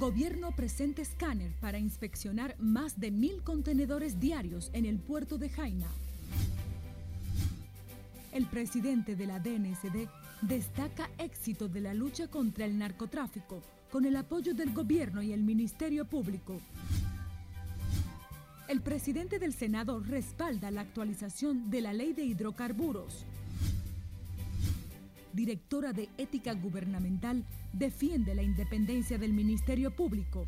Gobierno presenta escáner para inspeccionar más de mil contenedores diarios en el puerto de Jaina. El presidente de la DNCD destaca éxito de la lucha contra el narcotráfico con el apoyo del gobierno y el Ministerio Público. El presidente del Senado respalda la actualización de la ley de hidrocarburos. Directora de Ética Gubernamental defiende la independencia del Ministerio Público.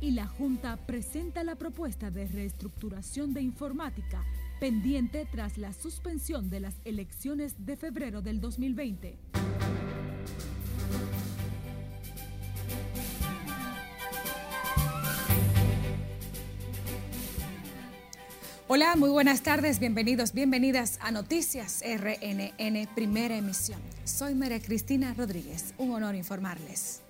Y la Junta presenta la propuesta de reestructuración de informática pendiente tras la suspensión de las elecciones de febrero del 2020. Hola, muy buenas tardes, bienvenidos, bienvenidas a Noticias RNN, primera emisión. Soy María Cristina Rodríguez, un honor informarles.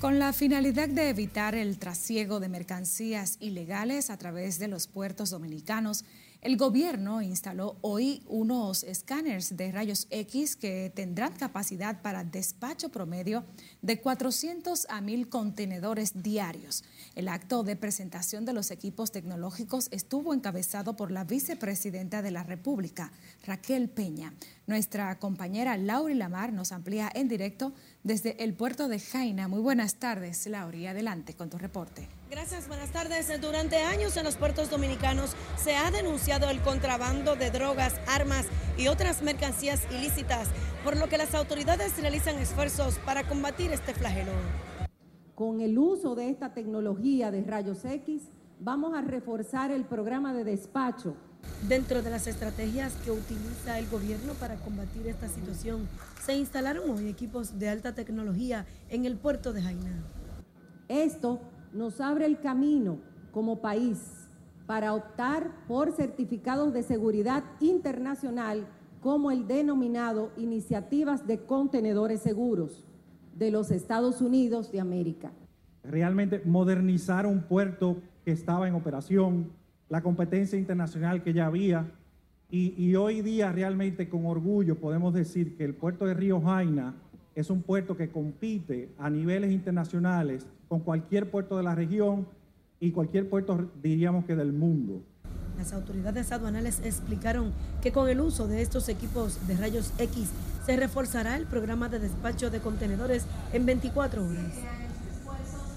Con la finalidad de evitar el trasiego de mercancías ilegales a través de los puertos dominicanos, el gobierno instaló hoy unos escáneres de rayos X que tendrán capacidad para despacho promedio de 400 a 1000 contenedores diarios. El acto de presentación de los equipos tecnológicos estuvo encabezado por la vicepresidenta de la República, Raquel Peña. Nuestra compañera Lauri Lamar nos amplía en directo desde el puerto de Jaina. Muy buenas tardes, Lauri. Adelante con tu reporte. Gracias, buenas tardes. Durante años en los puertos dominicanos se ha denunciado el contrabando de drogas, armas y otras mercancías ilícitas, por lo que las autoridades realizan esfuerzos para combatir este flagelo. Con el uso de esta tecnología de rayos X, vamos a reforzar el programa de despacho. Dentro de las estrategias que utiliza el gobierno para combatir esta situación, se instalaron hoy equipos de alta tecnología en el puerto de Jaina. Esto nos abre el camino como país para optar por certificados de seguridad internacional como el denominado Iniciativas de Contenedores Seguros de los Estados Unidos de América. Realmente modernizar un puerto que estaba en operación, la competencia internacional que ya había, y, hoy día realmente con orgullo podemos decir que el puerto de Río Jaina es un puerto que compite a niveles internacionales con cualquier puerto de la región y cualquier puerto diríamos que del mundo. Las autoridades aduanales explicaron que con el uso de estos equipos de rayos X se reforzará el programa de despacho de contenedores en 24 horas.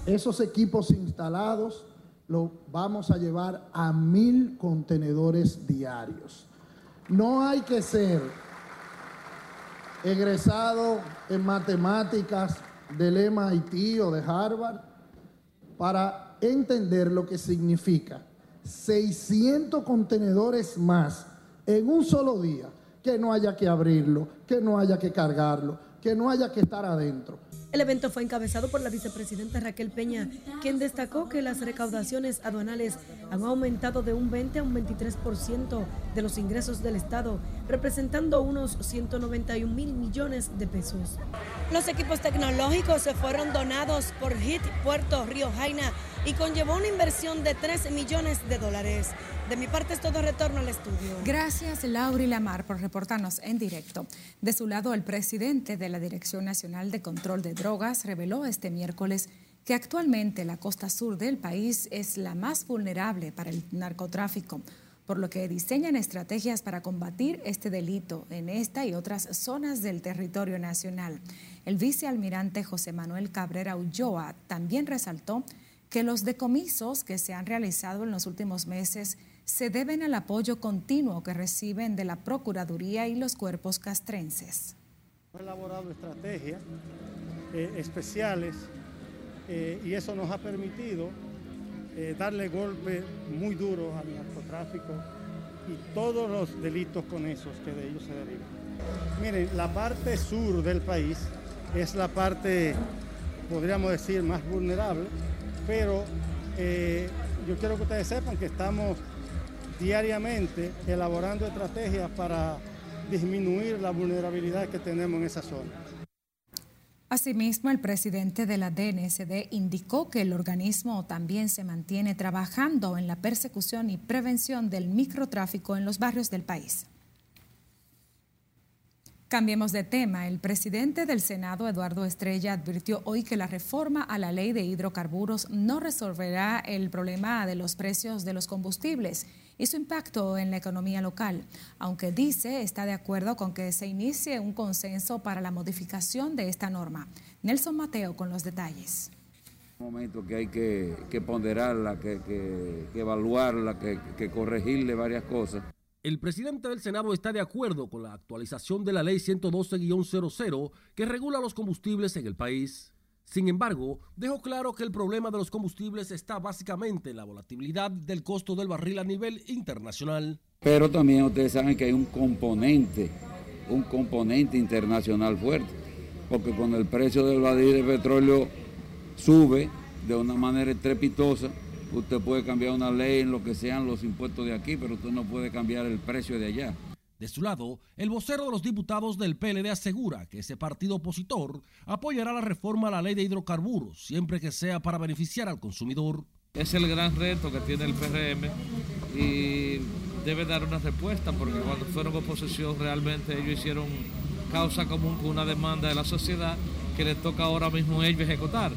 Esos equipos instalados lo vamos a llevar a mil contenedores diarios. No hay que ser egresado en matemáticas del MIT o de Harvard para entender lo que significa 600 contenedores más en un solo día, que no haya que abrirlo, que no haya que cargarlo, que no haya que estar adentro. El evento fue encabezado por la vicepresidenta Raquel Peña, quien destacó que las recaudaciones aduanales han aumentado de un 20 a un 23% de los ingresos del Estado, representando unos 191 mil millones de pesos. Los equipos tecnológicos se fueron donados por HIT Puerto Río Jaina y conllevó una inversión de 13 millones de dólares. De mi parte es todo retorno al estudio. Gracias, Laura y Lamar, por reportarnos en directo. De su lado, el presidente de la Dirección Nacional de Control de Drogas reveló este miércoles que actualmente la costa sur del país es la más vulnerable para el narcotráfico, por lo que diseñan estrategias para combatir este delito en esta y otras zonas del territorio nacional. El vicealmirante José Manuel Cabrera Ulloa también resaltó que los decomisos que se han realizado en los últimos meses se deben al apoyo continuo que reciben de la Procuraduría y los cuerpos castrenses. Hemos elaborado estrategias eh, especiales eh, y eso nos ha permitido eh, darle golpe muy duro al narcotráfico y todos los delitos con esos que de ellos se derivan. Miren, la parte sur del país es la parte, podríamos decir, más vulnerable, pero yo quiero que ustedes sepan que estamos diariamente elaborando estrategias para disminuir la vulnerabilidad que tenemos en esa zona. Asimismo, el presidente de la DNSD indicó que el organismo también se mantiene trabajando en la persecución y prevención del microtráfico en los barrios del país. Cambiemos de tema. El presidente del Senado, Eduardo Estrella, advirtió hoy que la reforma a la ley de hidrocarburos no resolverá el problema de los precios de los combustibles y su impacto en la economía local, aunque dice está de acuerdo con que se inicie un consenso para la modificación de esta norma. Nelson Mateo con los detalles. Un momento que hay que, ponderarla, que, que evaluarla, que corregirle varias cosas. El presidente del Senado está de acuerdo con la actualización de la ley 112-00 que regula los combustibles en el país. Sin embargo, dejó claro que el problema de los combustibles está básicamente en la volatilidad del costo del barril a nivel internacional. Pero también ustedes saben que hay un componente, un componente internacional fuerte, porque cuando el precio del barril de petróleo sube de una manera estrepitosa, Usted puede cambiar una ley en lo que sean los impuestos de aquí, pero usted no puede cambiar el precio de allá. De su lado, el vocero de los diputados del PLD asegura que ese partido opositor apoyará la reforma a la ley de hidrocarburos, siempre que sea para beneficiar al consumidor. Es el gran reto que tiene el PRM y debe dar una respuesta porque cuando fueron oposición realmente ellos hicieron causa común con una demanda de la sociedad que les toca ahora mismo a ellos ejecutar.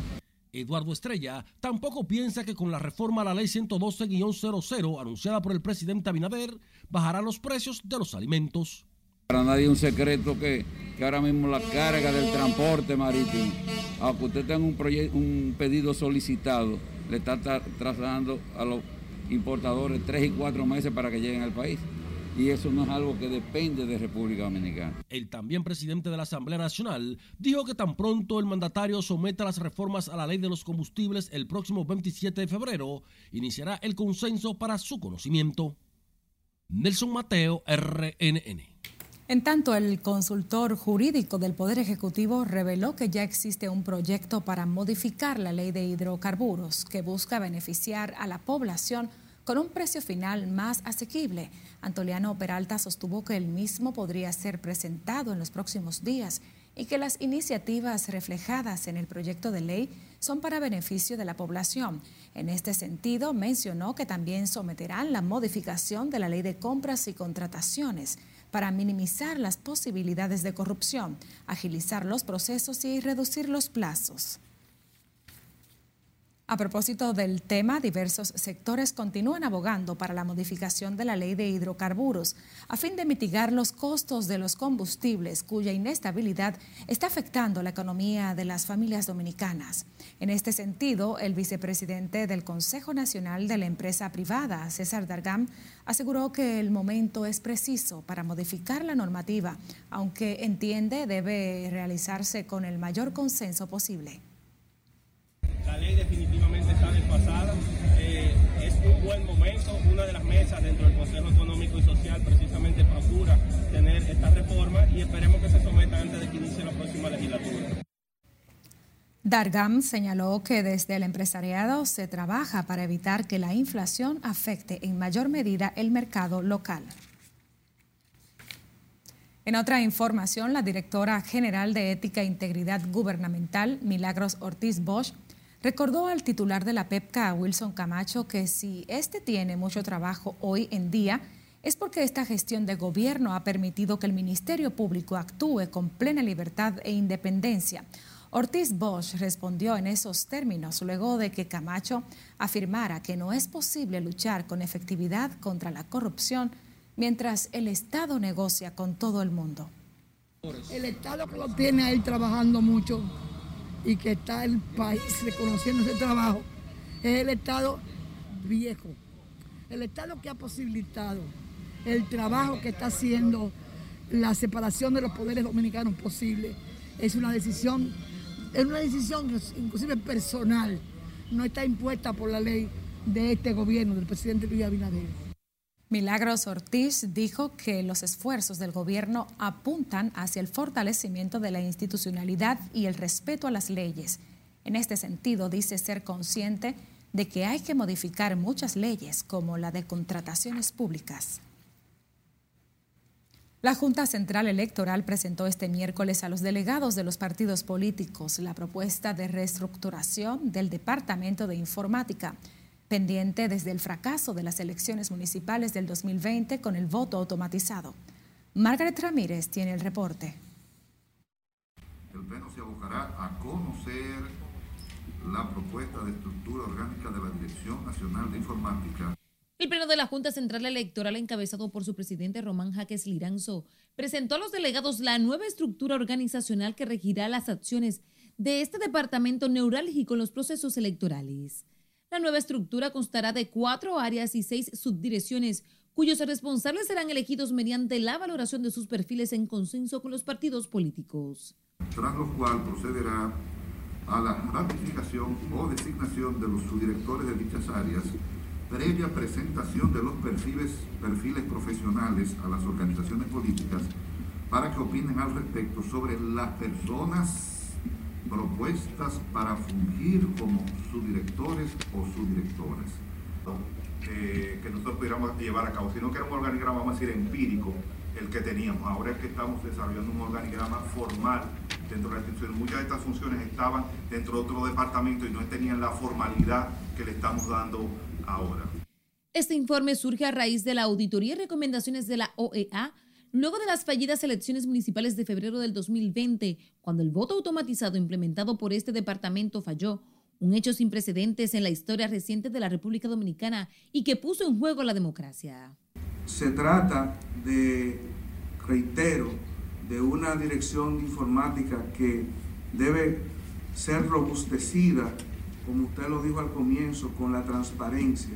Eduardo Estrella tampoco piensa que con la reforma a la ley 112-00 anunciada por el presidente Abinader bajará los precios de los alimentos. Para nadie un secreto que, ahora mismo la carga del transporte marítimo, aunque usted tenga un, un pedido solicitado, le está trasladando a los importadores tres y cuatro meses para que lleguen al país y eso no es algo que depende de República Dominicana. El también presidente de la Asamblea Nacional dijo que tan pronto el mandatario someta las reformas a la ley de los combustibles el próximo 27 de febrero, iniciará el consenso para su conocimiento. Nelson Mateo, RNN. En tanto, el consultor jurídico del Poder Ejecutivo reveló que ya existe un proyecto para modificar la ley de hidrocarburos que busca beneficiar a la población con un precio final más asequible. Antoliano Peralta sostuvo que el mismo podría ser presentado en los próximos días y que las iniciativas reflejadas en el proyecto de ley son para beneficio de la población. En este sentido, mencionó que también someterán la modificación de la ley de compras y contrataciones para minimizar las posibilidades de corrupción, agilizar los procesos y reducir los plazos. A propósito del tema, diversos sectores continúan abogando para la modificación de la ley de hidrocarburos a fin de mitigar los costos de los combustibles cuya inestabilidad está afectando la economía de las familias dominicanas. En este sentido, el vicepresidente del Consejo Nacional de la Empresa Privada, César Dargam, aseguró que el momento es preciso para modificar la normativa, aunque entiende debe realizarse con el mayor consenso posible. Eh, es un buen momento. Una de las mesas dentro del Consejo Económico y Social precisamente procura tener esta reforma y esperemos que se someta antes de que inicie la próxima legislatura. Dargam señaló que desde el empresariado se trabaja para evitar que la inflación afecte en mayor medida el mercado local. En otra información, la directora general de Ética e Integridad Gubernamental, Milagros Ortiz Bosch, Recordó al titular de la PEPCA, Wilson Camacho, que si este tiene mucho trabajo hoy en día, es porque esta gestión de gobierno ha permitido que el Ministerio Público actúe con plena libertad e independencia. Ortiz Bosch respondió en esos términos luego de que Camacho afirmara que no es posible luchar con efectividad contra la corrupción mientras el Estado negocia con todo el mundo. El Estado lo tiene ahí trabajando mucho y que está el país reconociendo ese trabajo es el Estado viejo, el Estado que ha posibilitado el trabajo que está haciendo la separación de los poderes dominicanos posible. Es una decisión, es una decisión inclusive personal, no está impuesta por la ley de este gobierno, del presidente Luis Abinader. Milagros Ortiz dijo que los esfuerzos del gobierno apuntan hacia el fortalecimiento de la institucionalidad y el respeto a las leyes. En este sentido, dice ser consciente de que hay que modificar muchas leyes, como la de contrataciones públicas. La Junta Central Electoral presentó este miércoles a los delegados de los partidos políticos la propuesta de reestructuración del Departamento de Informática pendiente desde el fracaso de las elecciones municipales del 2020 con el voto automatizado. Margaret Ramírez tiene el reporte. El Pleno se abocará a conocer la propuesta de estructura orgánica de la Dirección Nacional de Informática. El Pleno de la Junta Central Electoral, encabezado por su presidente Román Jaques Liranzo, presentó a los delegados la nueva estructura organizacional que regirá las acciones de este departamento neurálgico en los procesos electorales. La nueva estructura constará de cuatro áreas y seis subdirecciones, cuyos responsables serán elegidos mediante la valoración de sus perfiles en consenso con los partidos políticos. Tras lo cual procederá a la ratificación o designación de los subdirectores de dichas áreas, previa presentación de los perfiles, perfiles profesionales a las organizaciones políticas para que opinen al respecto sobre las personas propuestas para fungir como subdirectores o subdirectoras. Eh, que nosotros pudiéramos llevar a cabo, sino que era un organigrama, vamos a decir, empírico, el que teníamos. Ahora es que estamos desarrollando un organigrama formal dentro de la institución. Muchas de estas funciones estaban dentro de otro departamento y no tenían la formalidad que le estamos dando ahora. Este informe surge a raíz de la auditoría y recomendaciones de la OEA luego de las fallidas elecciones municipales de febrero del 2020, cuando el voto automatizado implementado por este departamento falló, un hecho sin precedentes en la historia reciente de la República Dominicana y que puso en juego la democracia. Se trata de, reitero, de una dirección informática que debe ser robustecida, como usted lo dijo al comienzo, con la transparencia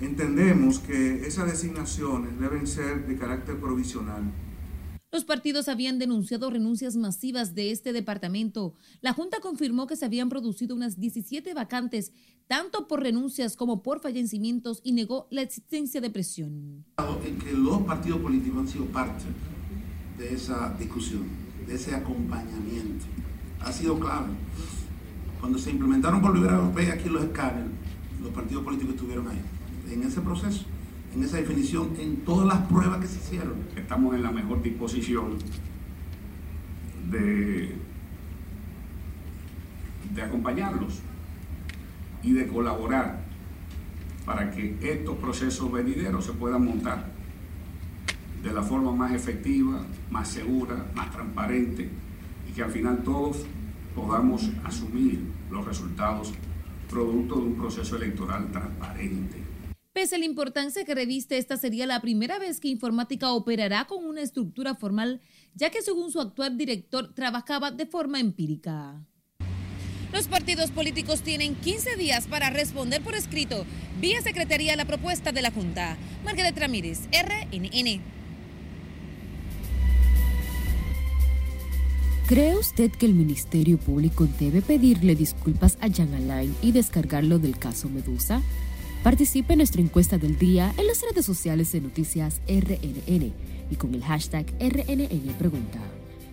Entendemos que esas designaciones deben ser de carácter provisional. Los partidos habían denunciado renuncias masivas de este departamento. La Junta confirmó que se habían producido unas 17 vacantes, tanto por renuncias como por fallecimientos, y negó la existencia de presión. En que los partidos políticos han sido parte de esa discusión, de ese acompañamiento. Ha sido clave. Cuando se implementaron por Liberación Europea aquí los escáneres, los partidos políticos estuvieron ahí en ese proceso, en esa definición, en todas las pruebas que se hicieron. Estamos en la mejor disposición de, acompañarlos y de colaborar para que estos procesos venideros se puedan montar de la forma más efectiva, más segura, más transparente y que al final todos podamos asumir los resultados producto de un proceso electoral transparente. Pese a la importancia que reviste, esta sería la primera vez que Informática operará con una estructura formal, ya que según su actual director trabajaba de forma empírica. Los partidos políticos tienen 15 días para responder por escrito vía Secretaría la propuesta de la Junta. Margaret Ramírez, RNN. ¿Cree usted que el Ministerio Público debe pedirle disculpas a Jan Alain y descargarlo del caso Medusa? Participe en nuestra encuesta del día en las redes sociales de Noticias RNN y con el hashtag RNN Pregunta.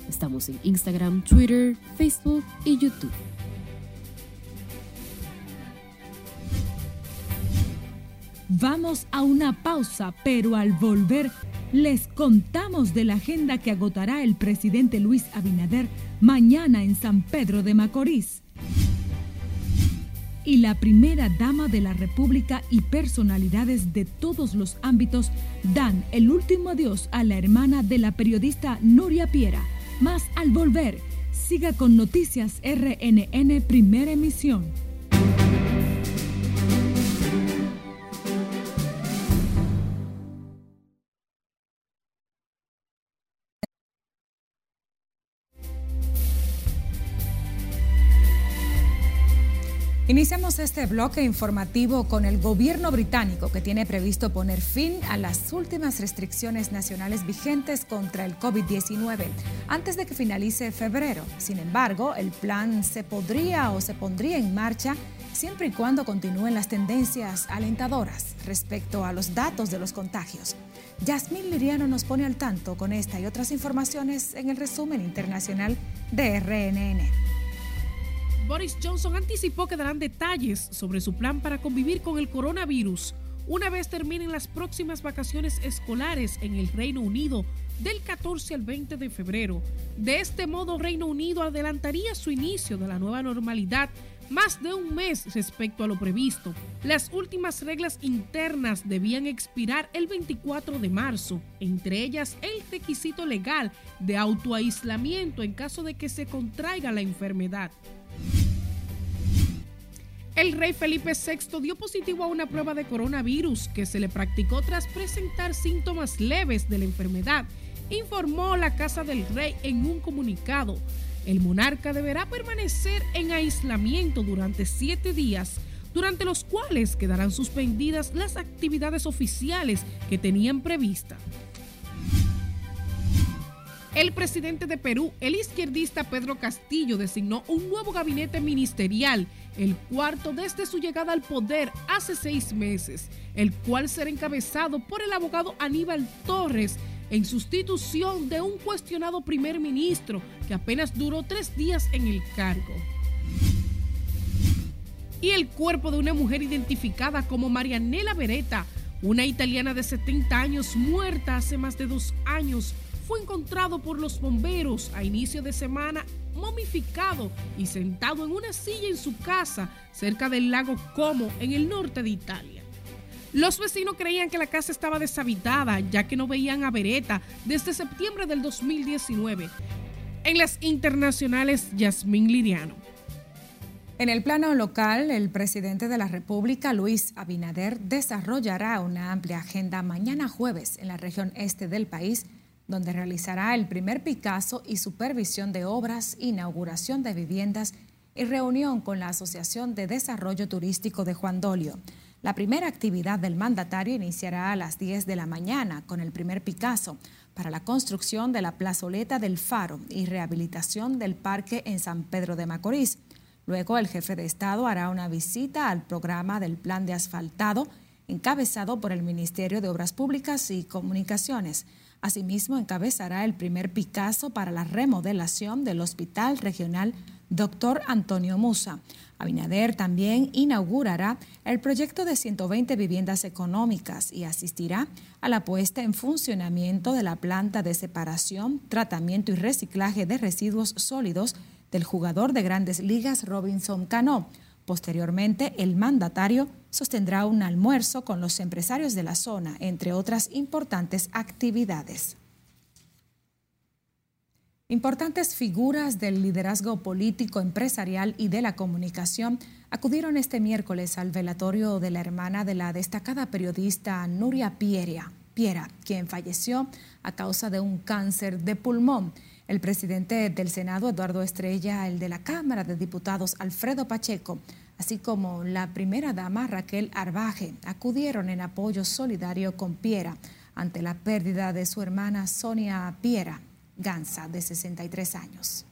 Estamos en Instagram, Twitter, Facebook y YouTube. Vamos a una pausa, pero al volver les contamos de la agenda que agotará el presidente Luis Abinader mañana en San Pedro de Macorís y la primera dama de la República y personalidades de todos los ámbitos dan el último adiós a la hermana de la periodista Nuria Piera. Más al volver, siga con Noticias RNN Primera Emisión. Iniciamos este bloque informativo con el gobierno británico que tiene previsto poner fin a las últimas restricciones nacionales vigentes contra el COVID-19 antes de que finalice febrero. Sin embargo, el plan se podría o se pondría en marcha siempre y cuando continúen las tendencias alentadoras respecto a los datos de los contagios. Yasmín Liriano nos pone al tanto con esta y otras informaciones en el resumen internacional de RNN. Boris Johnson anticipó que darán detalles sobre su plan para convivir con el coronavirus una vez terminen las próximas vacaciones escolares en el Reino Unido del 14 al 20 de febrero. De este modo, Reino Unido adelantaría su inicio de la nueva normalidad más de un mes respecto a lo previsto. Las últimas reglas internas debían expirar el 24 de marzo, entre ellas el requisito legal de autoaislamiento en caso de que se contraiga la enfermedad. El rey Felipe VI dio positivo a una prueba de coronavirus que se le practicó tras presentar síntomas leves de la enfermedad, informó la Casa del Rey en un comunicado. El monarca deberá permanecer en aislamiento durante siete días, durante los cuales quedarán suspendidas las actividades oficiales que tenían prevista. El presidente de Perú, el izquierdista Pedro Castillo, designó un nuevo gabinete ministerial, el cuarto desde su llegada al poder hace seis meses, el cual será encabezado por el abogado Aníbal Torres, en sustitución de un cuestionado primer ministro que apenas duró tres días en el cargo. Y el cuerpo de una mujer identificada como Marianela Beretta, una italiana de 70 años muerta hace más de dos años, fue encontrado por los bomberos a inicio de semana momificado y sentado en una silla en su casa cerca del lago Como en el norte de Italia. Los vecinos creían que la casa estaba deshabitada ya que no veían a Beretta desde septiembre del 2019. En las internacionales, Yasmín Liriano. En el plano local, el presidente de la República, Luis Abinader, desarrollará una amplia agenda mañana jueves en la región este del país donde realizará el primer Picasso y supervisión de obras, inauguración de viviendas y reunión con la Asociación de Desarrollo Turístico de Juan Dolio. La primera actividad del mandatario iniciará a las 10 de la mañana con el primer Picasso para la construcción de la plazoleta del Faro y rehabilitación del parque en San Pedro de Macorís. Luego el jefe de Estado hará una visita al programa del plan de asfaltado encabezado por el Ministerio de Obras Públicas y Comunicaciones. Asimismo, encabezará el primer Picasso para la remodelación del Hospital Regional Dr. Antonio Musa. Abinader también inaugurará el proyecto de 120 viviendas económicas y asistirá a la puesta en funcionamiento de la planta de separación, tratamiento y reciclaje de residuos sólidos del jugador de grandes ligas Robinson Cano. Posteriormente, el mandatario sostendrá un almuerzo con los empresarios de la zona, entre otras importantes actividades. Importantes figuras del liderazgo político, empresarial y de la comunicación acudieron este miércoles al velatorio de la hermana de la destacada periodista Nuria Piera, Piera, quien falleció a causa de un cáncer de pulmón. El presidente del Senado, Eduardo Estrella, el de la Cámara de Diputados, Alfredo Pacheco, así como la primera dama Raquel Arbaje, acudieron en apoyo solidario con Piera ante la pérdida de su hermana Sonia Piera Gansa, de 63 años.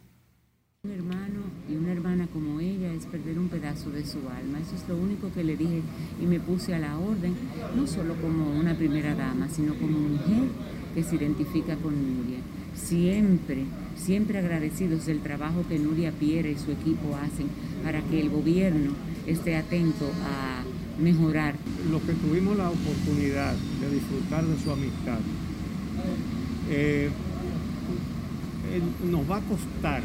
Un hermano y una hermana como ella es perder un pedazo de su alma. Eso es lo único que le dije y me puse a la orden, no solo como una primera dama, sino como mujer que se identifica con Nuria. Siempre, siempre agradecidos del trabajo que Nuria Piera y su equipo hacen para que el gobierno esté atento a mejorar. Los que tuvimos la oportunidad de disfrutar de su amistad, eh, nos va a costar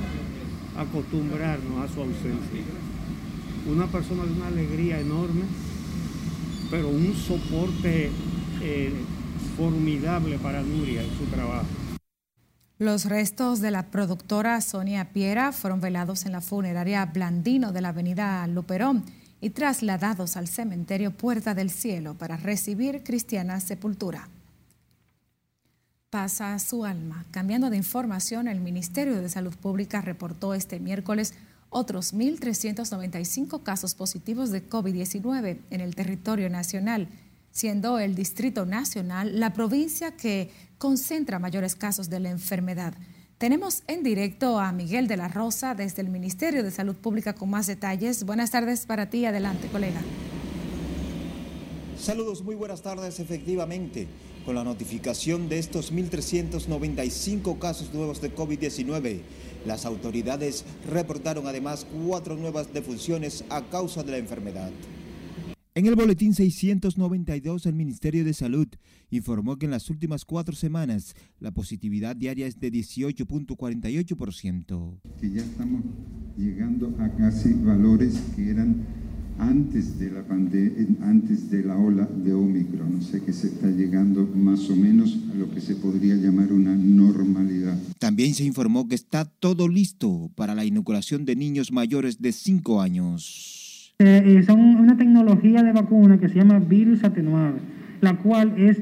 acostumbrarnos a su ausencia. Una persona de una alegría enorme, pero un soporte eh, formidable para Nuria en su trabajo. Los restos de la productora Sonia Piera fueron velados en la funeraria Blandino de la avenida Luperón y trasladados al cementerio Puerta del Cielo para recibir cristiana sepultura pasa su alma. Cambiando de información, el Ministerio de Salud Pública reportó este miércoles otros 1.395 casos positivos de COVID-19 en el territorio nacional, siendo el Distrito Nacional la provincia que concentra mayores casos de la enfermedad. Tenemos en directo a Miguel de la Rosa desde el Ministerio de Salud Pública con más detalles. Buenas tardes para ti. Adelante, colega. Saludos, muy buenas tardes. Efectivamente, con la notificación de estos 1.395 casos nuevos de COVID-19. Las autoridades reportaron además cuatro nuevas defunciones a causa de la enfermedad. En el boletín 692, el Ministerio de Salud informó que en las últimas cuatro semanas la positividad diaria es de 18.48%. Que ya estamos llegando a casi valores que eran antes de la antes de la ola de Omicron. No sé que se está llegando más o menos a lo que se podría llamar una normalidad. También se informó que está todo listo para la inoculación de niños mayores de 5 años. Eh, eh, son una tecnología de vacuna que se llama virus atenuado, la cual es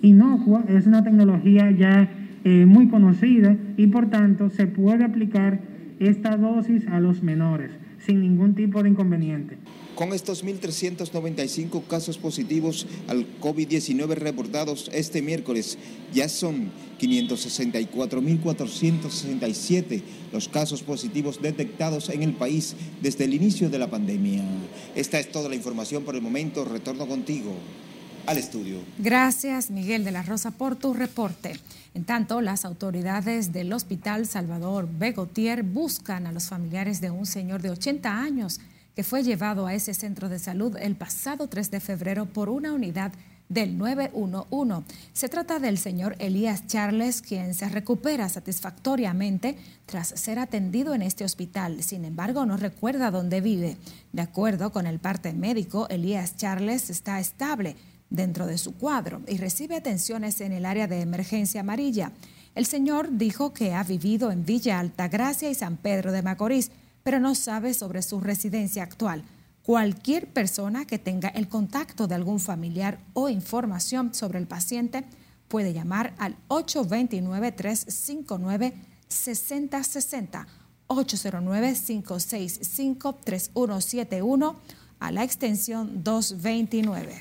inocua, es una tecnología ya eh, muy conocida y por tanto se puede aplicar esta dosis a los menores sin ningún tipo de inconveniente. Con estos 1.395 casos positivos al COVID-19 reportados este miércoles, ya son 564.467 los casos positivos detectados en el país desde el inicio de la pandemia. Esta es toda la información por el momento. Retorno contigo al estudio. Gracias, Miguel de la Rosa, por tu reporte. En tanto, las autoridades del Hospital Salvador Begotier buscan a los familiares de un señor de 80 años que fue llevado a ese centro de salud el pasado 3 de febrero por una unidad del 911. Se trata del señor Elías Charles, quien se recupera satisfactoriamente tras ser atendido en este hospital. Sin embargo, no recuerda dónde vive. De acuerdo con el parte médico, Elías Charles está estable dentro de su cuadro y recibe atenciones en el área de emergencia amarilla. El señor dijo que ha vivido en Villa Altagracia y San Pedro de Macorís pero no sabe sobre su residencia actual. Cualquier persona que tenga el contacto de algún familiar o información sobre el paciente puede llamar al 829-359-6060, 809-565-3171 a la extensión 229.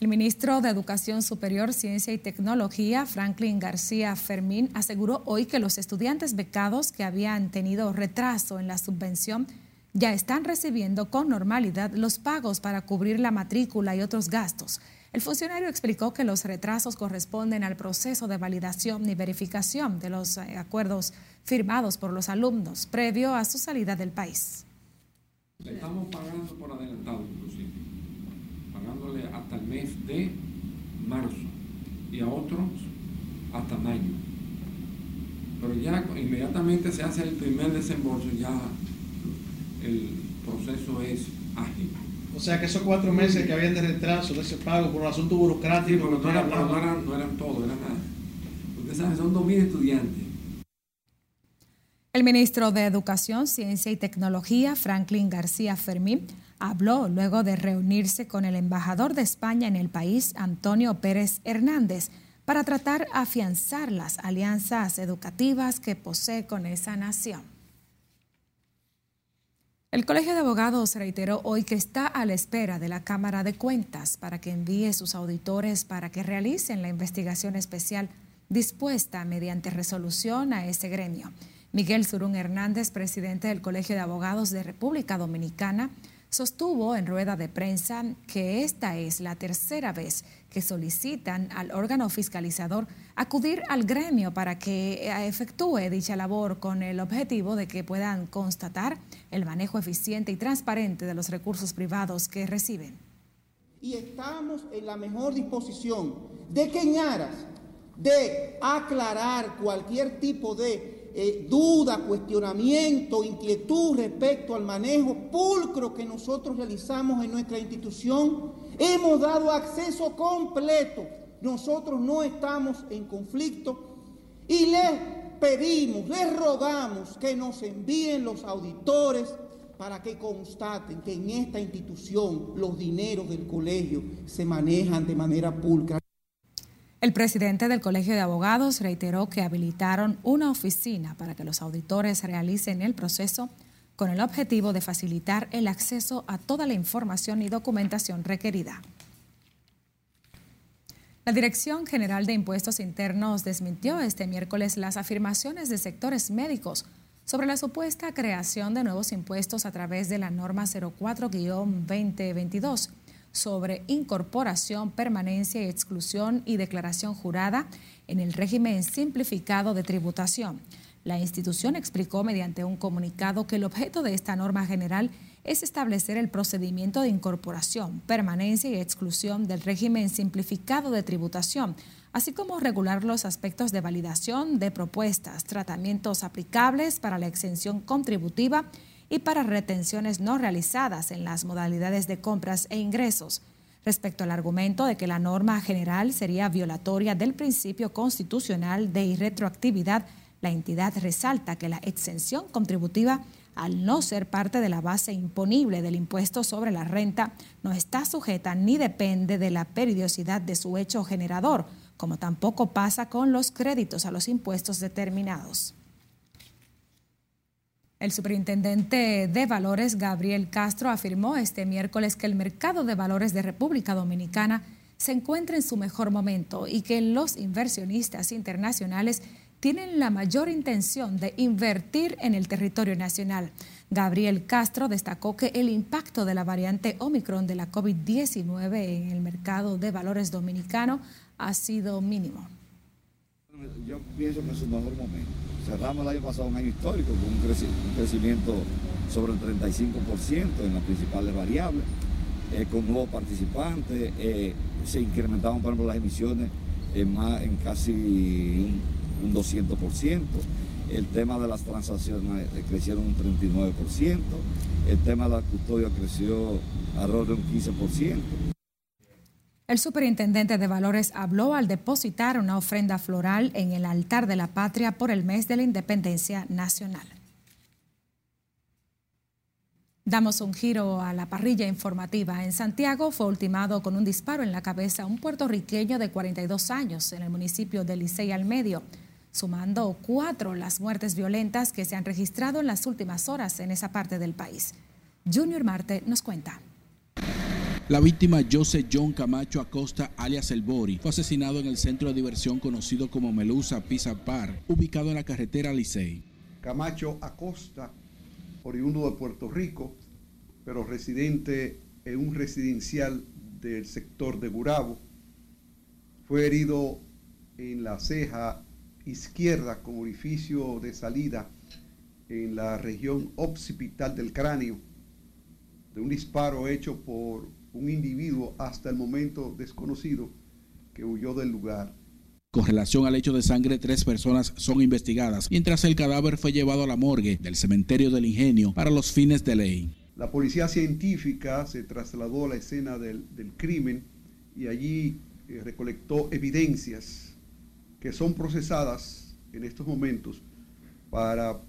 El ministro de Educación Superior, Ciencia y Tecnología, Franklin García Fermín, aseguró hoy que los estudiantes becados que habían tenido retraso en la subvención ya están recibiendo con normalidad los pagos para cubrir la matrícula y otros gastos. El funcionario explicó que los retrasos corresponden al proceso de validación y verificación de los eh, acuerdos firmados por los alumnos previo a su salida del país. Estamos pagando por adelantado, inclusive hasta el mes de marzo y a otros hasta mayo. Pero ya inmediatamente se hace el primer desembolso, ya el proceso es ágil. O sea que esos cuatro meses que habían de retraso de ese pago por un asunto burocrático. no, eran, no, eran, todos, eran nada. Ustedes saben, son 2.000 estudiantes. El ministro de Educación, Ciencia y Tecnología, Franklin García Fermín, habló luego de reunirse con el embajador de España en el país, Antonio Pérez Hernández, para tratar afianzar las alianzas educativas que posee con esa nación. El Colegio de Abogados reiteró hoy que está a la espera de la Cámara de Cuentas para que envíe sus auditores para que realicen la investigación especial dispuesta mediante resolución a ese gremio. Miguel Surún Hernández, presidente del Colegio de Abogados de República Dominicana, sostuvo en rueda de prensa que esta es la tercera vez que solicitan al órgano fiscalizador acudir al gremio para que eh, efectúe dicha labor con el objetivo de que puedan constatar el manejo eficiente y transparente de los recursos privados que reciben. Y estamos en la mejor disposición de que en aras de aclarar cualquier tipo de eh, duda, cuestionamiento, inquietud respecto al manejo pulcro que nosotros realizamos en nuestra institución, hemos dado acceso completo. Nosotros no estamos en conflicto y les pedimos, les rogamos que nos envíen los auditores para que constaten que en esta institución los dineros del colegio se manejan de manera pulcra. El presidente del Colegio de Abogados reiteró que habilitaron una oficina para que los auditores realicen el proceso con el objetivo de facilitar el acceso a toda la información y documentación requerida. La Dirección General de Impuestos Internos desmintió este miércoles las afirmaciones de sectores médicos sobre la supuesta creación de nuevos impuestos a través de la norma 04-2022 sobre incorporación, permanencia y exclusión y declaración jurada en el régimen simplificado de tributación. La institución explicó mediante un comunicado que el objeto de esta norma general es establecer el procedimiento de incorporación, permanencia y exclusión del régimen simplificado de tributación, así como regular los aspectos de validación de propuestas, tratamientos aplicables para la exención contributiva y para retenciones no realizadas en las modalidades de compras e ingresos. Respecto al argumento de que la norma general sería violatoria del principio constitucional de irretroactividad, la entidad resalta que la exención contributiva, al no ser parte de la base imponible del impuesto sobre la renta, no está sujeta ni depende de la periodicidad de su hecho generador, como tampoco pasa con los créditos a los impuestos determinados. El superintendente de valores, Gabriel Castro, afirmó este miércoles que el mercado de valores de República Dominicana se encuentra en su mejor momento y que los inversionistas internacionales tienen la mayor intención de invertir en el territorio nacional. Gabriel Castro destacó que el impacto de la variante Omicron de la COVID-19 en el mercado de valores dominicano ha sido mínimo. Yo pienso que es un mejor momento. Cerramos el año pasado un año histórico con un, crecimiento sobre el 35% en las principales variables, eh, con nuevos participantes, eh, se incrementaron por ejemplo las emisiones en, más, en casi un, 200%, el tema de las transacciones eh, crecieron un 39%, el tema de la custodia creció alrededor de un 15%. El superintendente de valores habló al depositar una ofrenda floral en el altar de la patria por el mes de la independencia nacional. Damos un giro a la parrilla informativa. En Santiago fue ultimado con un disparo en la cabeza un puertorriqueño de 42 años en el municipio de Licey al Medio, sumando cuatro las muertes violentas que se han registrado en las últimas horas en esa parte del país. Junior Marte nos cuenta. La víctima José John Camacho Acosta, alias El Bori, fue asesinado en el centro de diversión conocido como Melusa Pizza Park, ubicado en la carretera Licey. Camacho Acosta, oriundo de Puerto Rico, pero residente en un residencial del sector de Gurabo, fue herido en la ceja izquierda con orificio de salida en la región occipital del cráneo de un disparo hecho por un individuo hasta el momento desconocido que huyó del lugar. Con relación al hecho de sangre, tres personas son investigadas, mientras el cadáver fue llevado a la morgue del cementerio del ingenio para los fines de ley. La policía científica se trasladó a la escena del, crimen y allí eh, recolectó evidencias que son procesadas en estos momentos para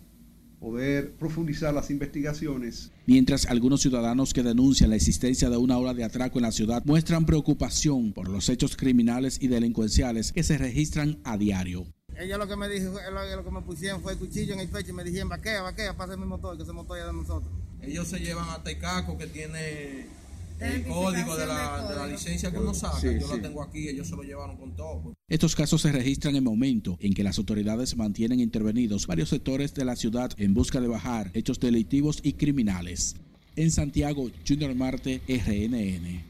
poder profundizar las investigaciones. Mientras algunos ciudadanos que denuncian la existencia de una ola de atraco en la ciudad muestran preocupación por los hechos criminales y delincuenciales que se registran a diario. Ella lo que me dijo, lo, que me pusieron fue el cuchillo en el pecho y me dijeron, vaquea, vaquea, pasa mi motor, que ese motor es de nosotros. Ellos se llevan a Tecaco que tiene el código de la, licencia que uno saca, yo la tengo aquí, ellos se lo llevaron con todo. Estos casos se registran en el momento en que las autoridades mantienen intervenidos varios sectores de la ciudad en busca de bajar hechos delictivos y criminales. En Santiago, Junior Marte, RNN.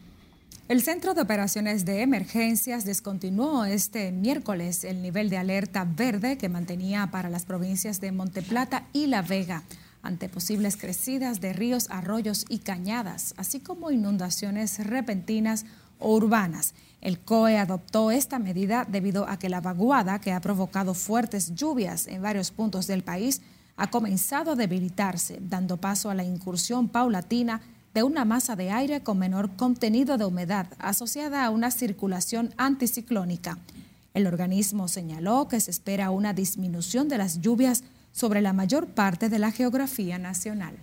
El Centro de Operaciones de Emergencias descontinuó este miércoles el nivel de alerta verde que mantenía para las provincias de Monteplata y La Vega ante posibles crecidas de ríos, arroyos y cañadas, así como inundaciones repentinas o urbanas. El COE adoptó esta medida debido a que la vaguada, que ha provocado fuertes lluvias en varios puntos del país, ha comenzado a debilitarse, dando paso a la incursión paulatina de una masa de aire con menor contenido de humedad asociada a una circulación anticiclónica. El organismo señaló que se espera una disminución de las lluvias sobre la mayor parte de la geografía nacional.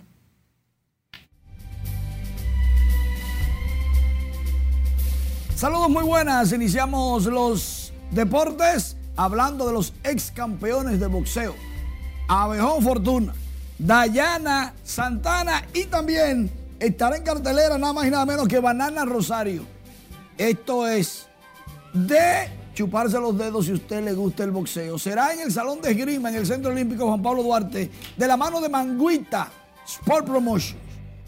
Saludos muy buenas, iniciamos los deportes hablando de los ex campeones de boxeo. Abejón Fortuna, Dayana Santana y también estará en cartelera nada más y nada menos que Banana Rosario. Esto es de chuparse los dedos si usted le gusta el boxeo. Será en el Salón de Esgrima, en el Centro Olímpico Juan Pablo Duarte, de la mano de Manguita Sport Promotions.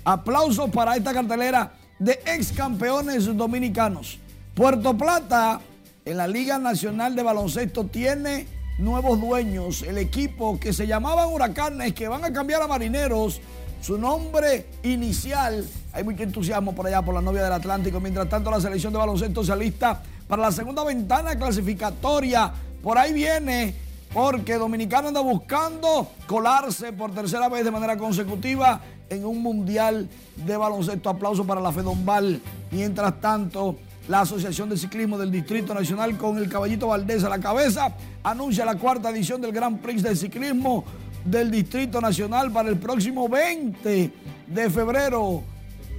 Aplausos para esta cartelera de ex campeones dominicanos. Puerto Plata, en la Liga Nacional de Baloncesto, tiene nuevos dueños. El equipo que se llamaban Huracanes, que van a cambiar a Marineros, su nombre inicial. Hay mucho entusiasmo por allá por la novia del Atlántico. Mientras tanto, la selección de baloncesto se alista para la segunda ventana clasificatoria. Por ahí viene porque Dominicano anda buscando colarse por tercera vez de manera consecutiva en un mundial de baloncesto. Aplauso para la Fedombal. Mientras tanto, la Asociación de Ciclismo del Distrito Nacional con el Caballito Valdés a la cabeza anuncia la cuarta edición del Gran Prix de Ciclismo del Distrito Nacional para el próximo 20 de febrero.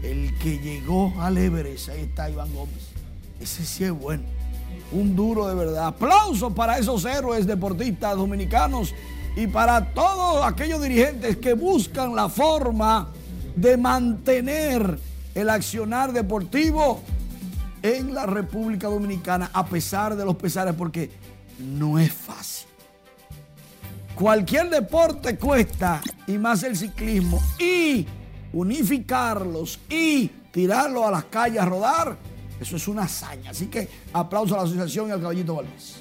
El que llegó al Everest, ahí está Iván Gómez. Ese sí es bueno un duro de verdad. Aplausos para esos héroes deportistas dominicanos y para todos aquellos dirigentes que buscan la forma de mantener el accionar deportivo en la República Dominicana a pesar de los pesares porque no es fácil. Cualquier deporte cuesta y más el ciclismo y unificarlos y tirarlos a las calles a rodar eso es una hazaña. Así que aplauso a la asociación y al caballito Valdés.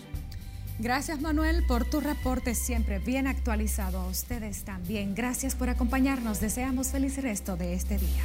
Gracias Manuel por tu reporte siempre bien actualizado. A ustedes también. Gracias por acompañarnos. Deseamos feliz resto de este día.